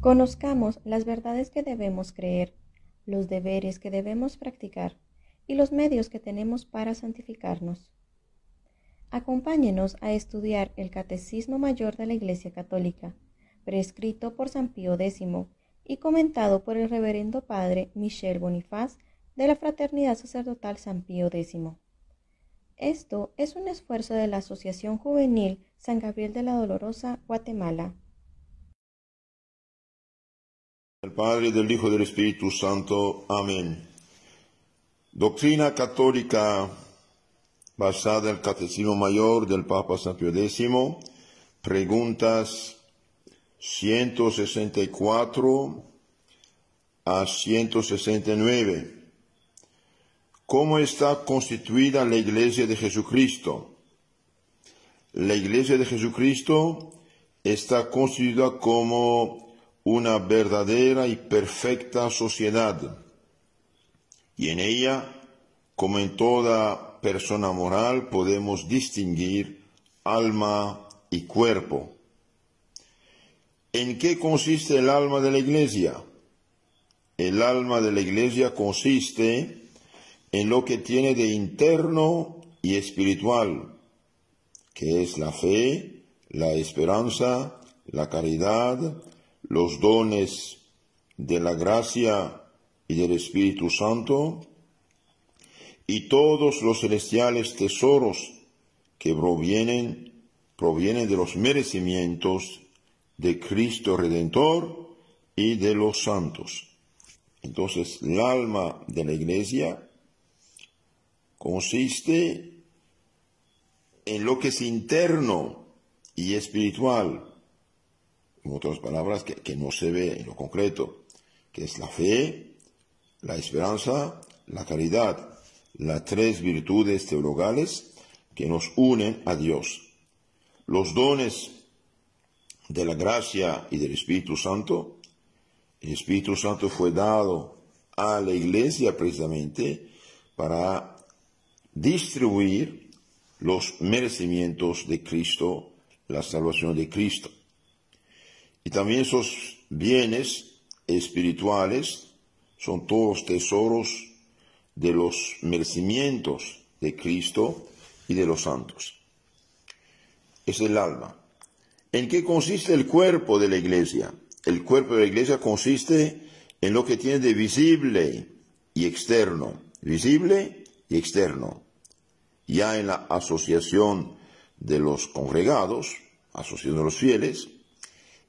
Conozcamos las verdades que debemos creer, los deberes que debemos practicar y los medios que tenemos para santificarnos. Acompáñenos a estudiar el Catecismo Mayor de la Iglesia Católica, prescrito por San Pío X y comentado por el Reverendo Padre Michel Bonifaz de la Fraternidad Sacerdotal San Pío X. Esto es un esfuerzo de la Asociación Juvenil San Gabriel de la Dolorosa, Guatemala. El Padre, del Hijo y del Espíritu Santo. Amén. Doctrina católica basada en el Catecismo Mayor del Papa San Pío X. Preguntas 164 a 169. ¿Cómo está constituida la Iglesia de Jesucristo? La Iglesia de Jesucristo está constituida como una verdadera y perfecta sociedad. Y en ella, como en toda persona moral, podemos distinguir alma y cuerpo. ¿En qué consiste el alma de la iglesia? El alma de la iglesia consiste en lo que tiene de interno y espiritual, que es la fe, la esperanza, la caridad, los dones de la gracia y del Espíritu Santo, y todos los celestiales tesoros que provienen, provienen de los merecimientos de Cristo Redentor y de los santos. Entonces, el alma de la iglesia consiste en lo que es interno y espiritual, en otras palabras, que, no se ve en lo concreto, que es la fe, la esperanza, la caridad, las tres virtudes teologales que nos unen a Dios. Los dones de la gracia y del Espíritu Santo, el Espíritu Santo fue dado a la iglesia precisamente para distribuir los merecimientos de Cristo, la salvación de Cristo. Y también esos bienes espirituales son todos tesoros de los merecimientos de Cristo y de los santos. Es el alma. ¿En qué consiste el cuerpo de la iglesia? El cuerpo de la iglesia consiste en lo que tiene de visible y externo. Visible y externo. Ya en la asociación de los congregados, asociación de los fieles,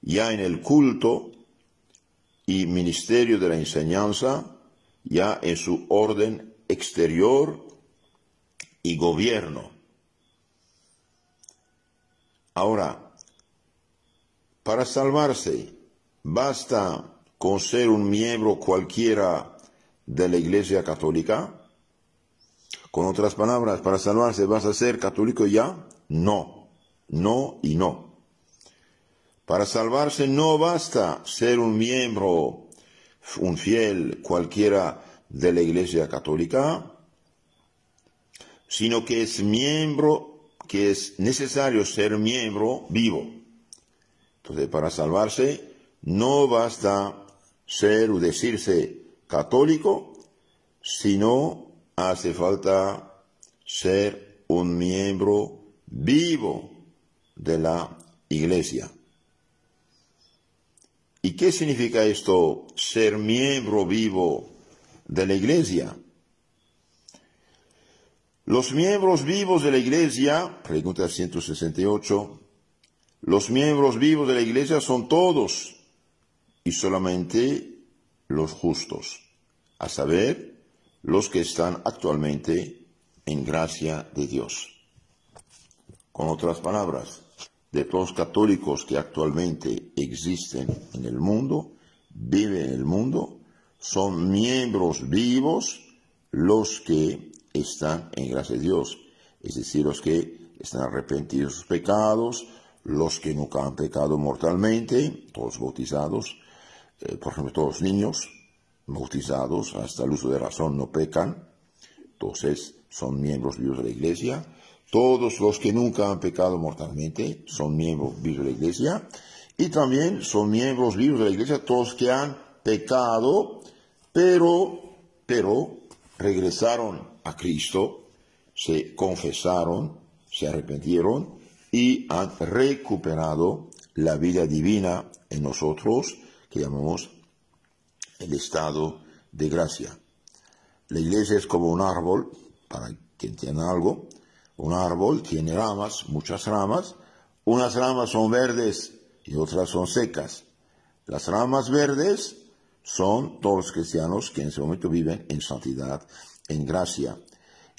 ya en el culto y ministerio de la enseñanza, ya en su orden exterior y gobierno. Ahora, para salvarse, basta con ser un miembro cualquiera de la Iglesia Católica. Con otras palabras, para salvarse, ¿vas a ser católico ya? No, no y no. Para salvarse no basta ser un miembro, un fiel cualquiera de la Iglesia Católica, sino que es miembro, que es necesario ser miembro vivo. Entonces, para salvarse no basta ser o decirse católico, sino hace falta ser un miembro vivo de la Iglesia. ¿Y qué significa esto, ser miembro vivo de la iglesia? Los miembros vivos de la iglesia, pregunta 168, los miembros vivos de la iglesia son todos y solamente los justos, a saber, los que están actualmente en gracia de Dios. Con otras palabras, de todos los católicos que actualmente existen en el mundo, viven en el mundo, son miembros vivos los que están en gracia de Dios, es decir, los que están arrepentidos de sus pecados, los que nunca han pecado mortalmente, todos bautizados, eh, por ejemplo, todos los niños bautizados hasta el uso de razón no pecan, entonces son miembros vivos de la iglesia, todos los que nunca han pecado mortalmente son miembros de la iglesia Y también son miembros vivos de la iglesia todos que han pecado, pero, pero regresaron a Cristo, se confesaron, se arrepintieron y han recuperado la vida divina en nosotros, que llamamos el estado de gracia. La iglesia es como un árbol, para que entiendan algo, un árbol tiene ramas, muchas ramas, unas ramas son verdes y otras son secas. Las ramas verdes son todos los cristianos que en ese momento viven en santidad, en gracia.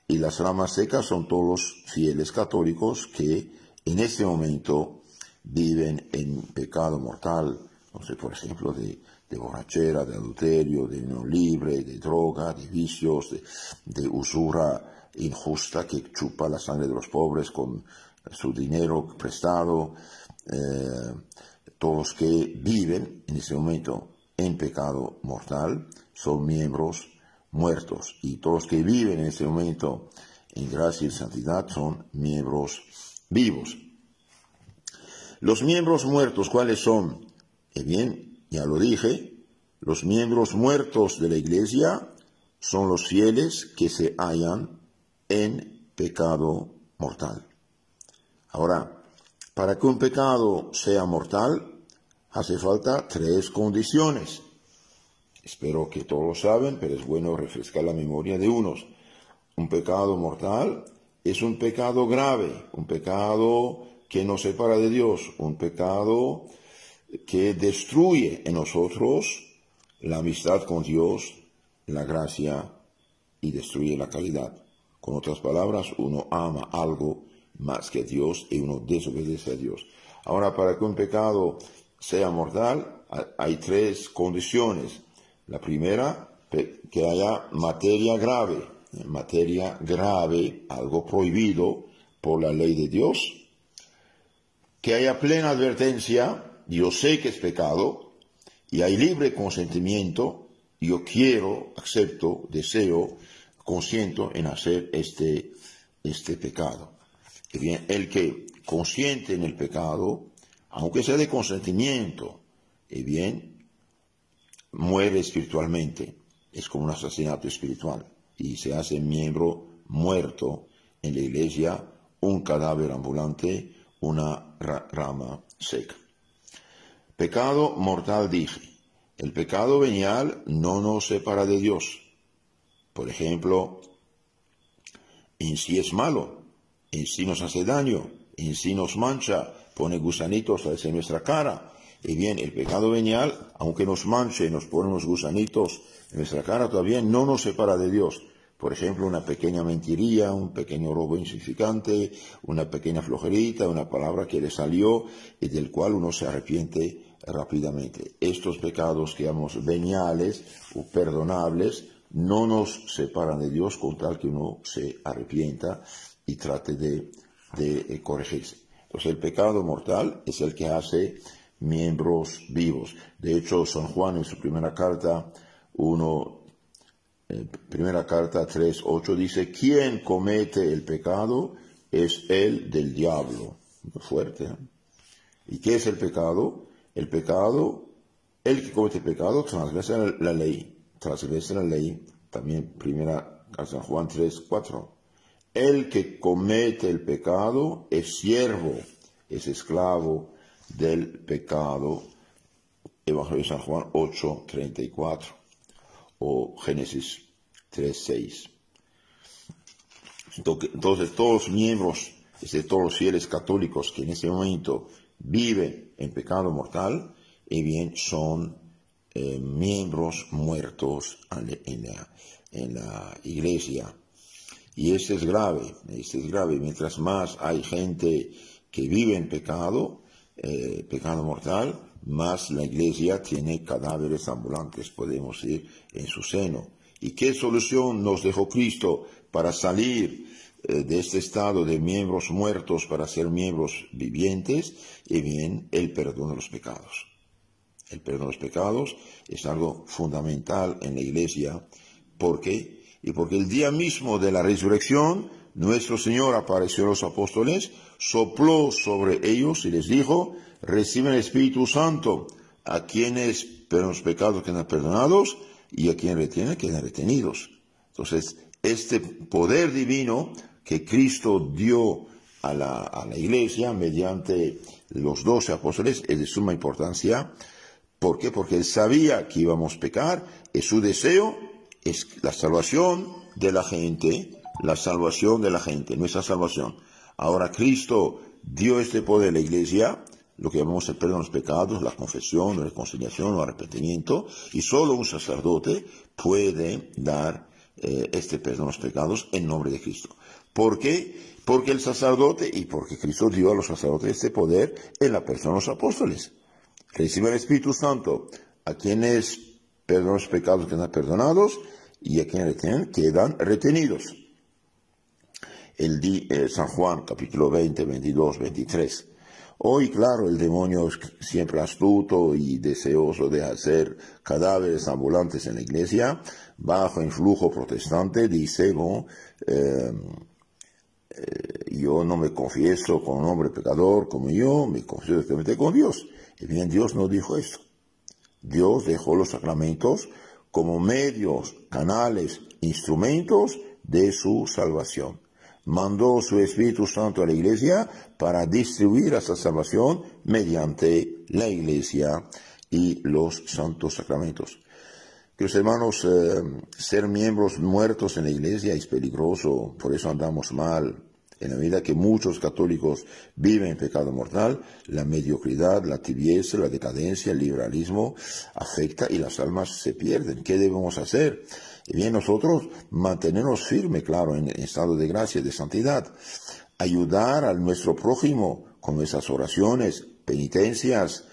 Y las ramas secas son todos los fieles católicos que en este momento viven en pecado mortal, no sé, por ejemplo, de, borrachera, de adulterio, de unión libre, de droga, de vicios, de, usura injusta que chupa la sangre de los pobres con su dinero prestado, eh, todos que viven en ese momento en pecado mortal son miembros muertos y todos que viven en ese momento en gracia y santidad son miembros vivos. Los miembros muertos, ¿cuáles son? Eh bien, ya lo dije, los miembros muertos de la iglesia son los fieles que se hallan en pecado mortal. Ahora, para que un pecado sea mortal, hace falta tres condiciones. Espero que todos lo saben, pero es bueno refrescar la memoria de unos. Un pecado mortal es un pecado grave, un pecado que nos separa de Dios, un pecado que destruye en nosotros la amistad con Dios, la gracia y destruye la calidad. Con otras palabras, uno ama algo más que Dios y uno desobedece a Dios. Ahora, para que un pecado sea mortal, hay tres condiciones. La primera, que haya materia grave, materia grave, algo prohibido por la ley de Dios, que haya plena advertencia, yo sé que es pecado, y hay libre consentimiento, yo quiero, acepto, deseo, consiento en hacer este, este pecado. Y bien, el que consiente en el pecado, aunque sea de consentimiento, y bien, muere espiritualmente. Es como un asesinato espiritual y se hace miembro muerto en la iglesia, un cadáver ambulante, una rama seca. Pecado mortal dije. El pecado venial no nos separa de Dios. Por ejemplo, en sí es malo, en sí nos hace daño, en sí nos mancha, pone gusanitos en nuestra cara. Y bien, el pecado venial, aunque nos manche, nos pone unos gusanitos en nuestra cara, todavía no nos separa de Dios. Por ejemplo, una pequeña mentiría, un pequeño robo insignificante, una pequeña flojerita, una palabra que le salió y del cual uno se arrepiente rápidamente. Estos pecados que llamamos veniales o perdonables no nos separan de Dios con tal que uno se arrepienta y trate de, de corregirse. Entonces el pecado mortal es el que hace miembros vivos. De hecho, San Juan en su primera carta, uno primera carta 3.8 dice, quien comete el pecado es el del diablo. Muy fuerte. ¿eh? ¿Y qué es el pecado? El pecado, el que comete el pecado transgresa la ley. Transgresa la ley. También primera carta Juan 3.4. El que comete el pecado es siervo, es esclavo del pecado. Evangelio de San Juan 8.34 o Génesis 3.6. Entonces todos los miembros, de todos los fieles católicos que en ese momento viven en pecado mortal, eh bien son eh, miembros muertos en la, iglesia. Y esto es grave, es grave. Mientras más hay gente que vive en pecado, eh, pecado mortal, más la iglesia tiene cadáveres ambulantes, podemos ir en su seno. ¿Y qué solución nos dejó Cristo para salir eh, de este estado de miembros muertos para ser miembros vivientes? Y bien, el perdón de los pecados. El perdón de los pecados es algo fundamental en la iglesia. ¿Por qué? Y porque el día mismo de la resurrección nuestro Señor apareció a los apóstoles, sopló sobre ellos y les dijo, reciben el Espíritu Santo, a quienes pero los pecados quedan perdonados y a quienes retienen quedan retenidos. Entonces, este poder divino que Cristo dio a la, a la iglesia mediante los doce apóstoles es de suma importancia. ¿Por qué? Porque él sabía que íbamos a pecar, es su deseo, es la salvación de la gente, la salvación de la gente, nuestra salvación. Ahora Cristo dio este poder a la iglesia, lo que llamamos el perdón de los pecados, la confesión, la reconciliación o arrepentimiento, y solo un sacerdote puede dar eh, este perdón de los pecados en nombre de Cristo. ¿Por qué? Porque el sacerdote y porque Cristo dio a los sacerdotes este poder en la persona de los apóstoles. Recibe el Espíritu Santo a quienes perdonan los pecados quedan perdonados y a quienes quedan retenidos. El di, eh, San Juan capítulo 20, 22, 23. Hoy, claro, el demonio es siempre astuto y deseoso de hacer cadáveres ambulantes en la iglesia, bajo influjo protestante, dice, eh, eh, yo no me confieso con un hombre pecador como yo, me confieso directamente con Dios. Y bien, Dios no dijo eso. Dios dejó los sacramentos como medios, canales, instrumentos de su salvación mandó su Espíritu Santo a la iglesia para distribuir esa salvación mediante la iglesia y los santos sacramentos. Queridos hermanos, eh, ser miembros muertos en la iglesia es peligroso, por eso andamos mal. En la medida que muchos católicos viven en pecado mortal, la mediocridad, la tibieza, la decadencia, el liberalismo afecta y las almas se pierden. ¿Qué debemos hacer? Y bien, nosotros mantenernos firmes, claro, en, estado de gracia, de santidad, ayudar a nuestro prójimo con nuestras oraciones, penitencias,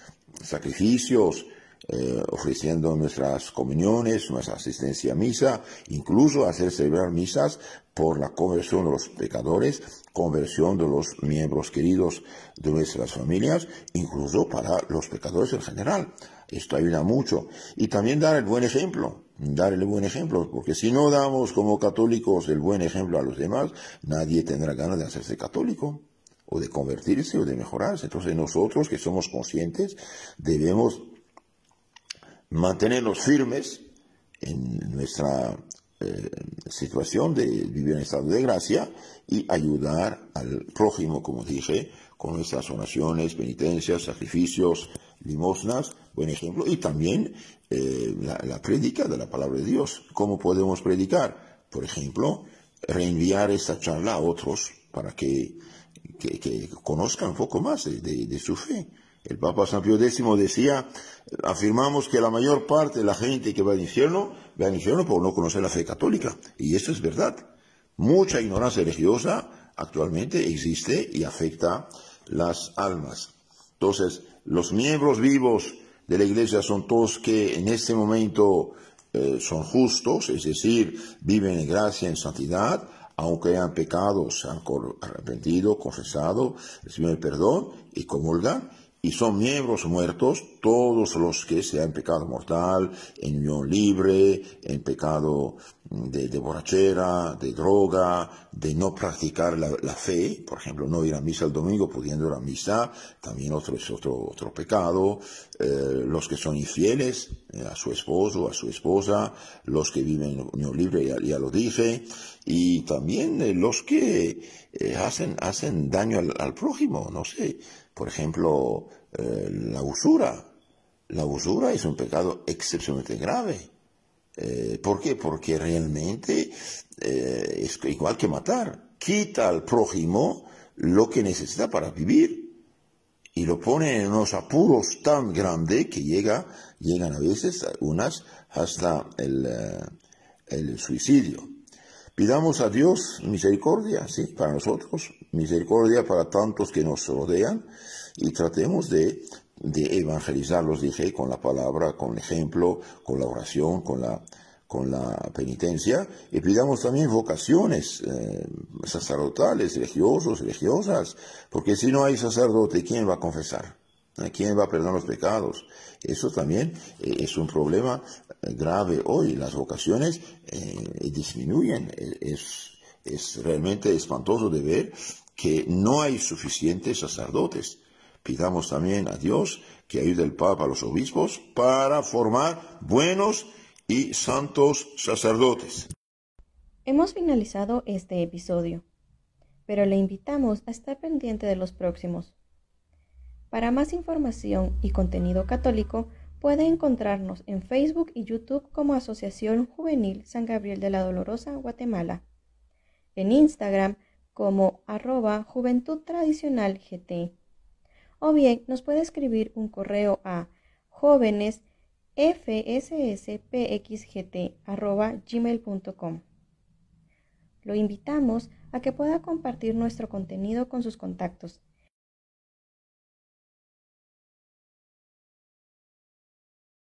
sacrificios, eh, ofreciendo nuestras comuniones, nuestra asistencia a misa, incluso hacer celebrar misas por la conversión de los pecadores, conversión de los miembros queridos de nuestras familias, incluso para los pecadores en general. Esto ayuda mucho. Y también dar el buen ejemplo, dar el buen ejemplo, porque si no damos como católicos el buen ejemplo a los demás, nadie tendrá ganas de hacerse católico o de convertirse o de mejorarse. Entonces nosotros que somos conscientes debemos mantenernos firmes en nuestra eh, situación de vivir en estado de gracia y ayudar al prójimo, como dije, con nuestras oraciones, penitencias, sacrificios, limosnas, buen ejemplo, y también eh, la, la prédica de la palabra de Dios. ¿Cómo podemos predicar? Por ejemplo, reenviar esta charla a otros para que, que, conozcan un poco más de su fe. El Papa San Pío X decía, afirmamos que la mayor parte de la gente que va al infierno, va al infierno por no conocer la fe católica. Y eso es verdad. Mucha ignorancia religiosa actualmente existe y afecta las almas. Entonces, los miembros vivos de la iglesia son todos que en este momento eh, son justos, es decir, viven en gracia, en santidad, aunque hayan pecado, se han arrepentido, confesado, reciben el perdón y comulgan, y son miembros muertos todos los que sean pecado mortal, en unión libre, en pecado de, borrachera, de droga, de no practicar la, fe, por ejemplo, no ir a misa el domingo pudiendo ir a misa, también otro es otro, otro pecado, eh, los que son infieles eh, a su esposo, a su esposa, los que viven en unión libre, ya, lo dije, y también eh, los que hacen, hacen daño al, al prójimo, no sé, por ejemplo, eh, la usura. La usura es un pecado excepcionalmente grave. Eh, ¿Por qué? Porque realmente eh, es igual que matar. Quita al prójimo lo que necesita para vivir y lo pone en unos apuros tan grandes que llega, llegan a veces unas hasta el, el suicidio. Pidamos a Dios misericordia, sí, para nosotros, misericordia para tantos que nos rodean y tratemos de, evangelizarlos, dije, con la palabra, con el ejemplo, con la oración, con la, penitencia y pidamos también vocaciones eh, sacerdotales, religiosos, religiosas, porque si no hay sacerdote, ¿quién va a confesar? ¿Quién va a perdonar los pecados? Eso también eh, es un problema eh, grave hoy. Las vocaciones disminuyen. Es, es realmente espantoso de ver que no hay suficientes sacerdotes. Pidamos también a Dios que ayude al Papa a los obispos para formar buenos y santos sacerdotes. Hemos finalizado este episodio, pero le invitamos a estar pendiente de los próximos. Para más información y contenido católico, puede encontrarnos en Facebook y YouTube como Asociación Juvenil San Gabriel de la Dolorosa, Guatemala. En Instagram como arroba Juventud Tradicional GT. O bien nos puede escribir un correo a jóvenes. Lo invitamos a que pueda compartir nuestro contenido con sus contactos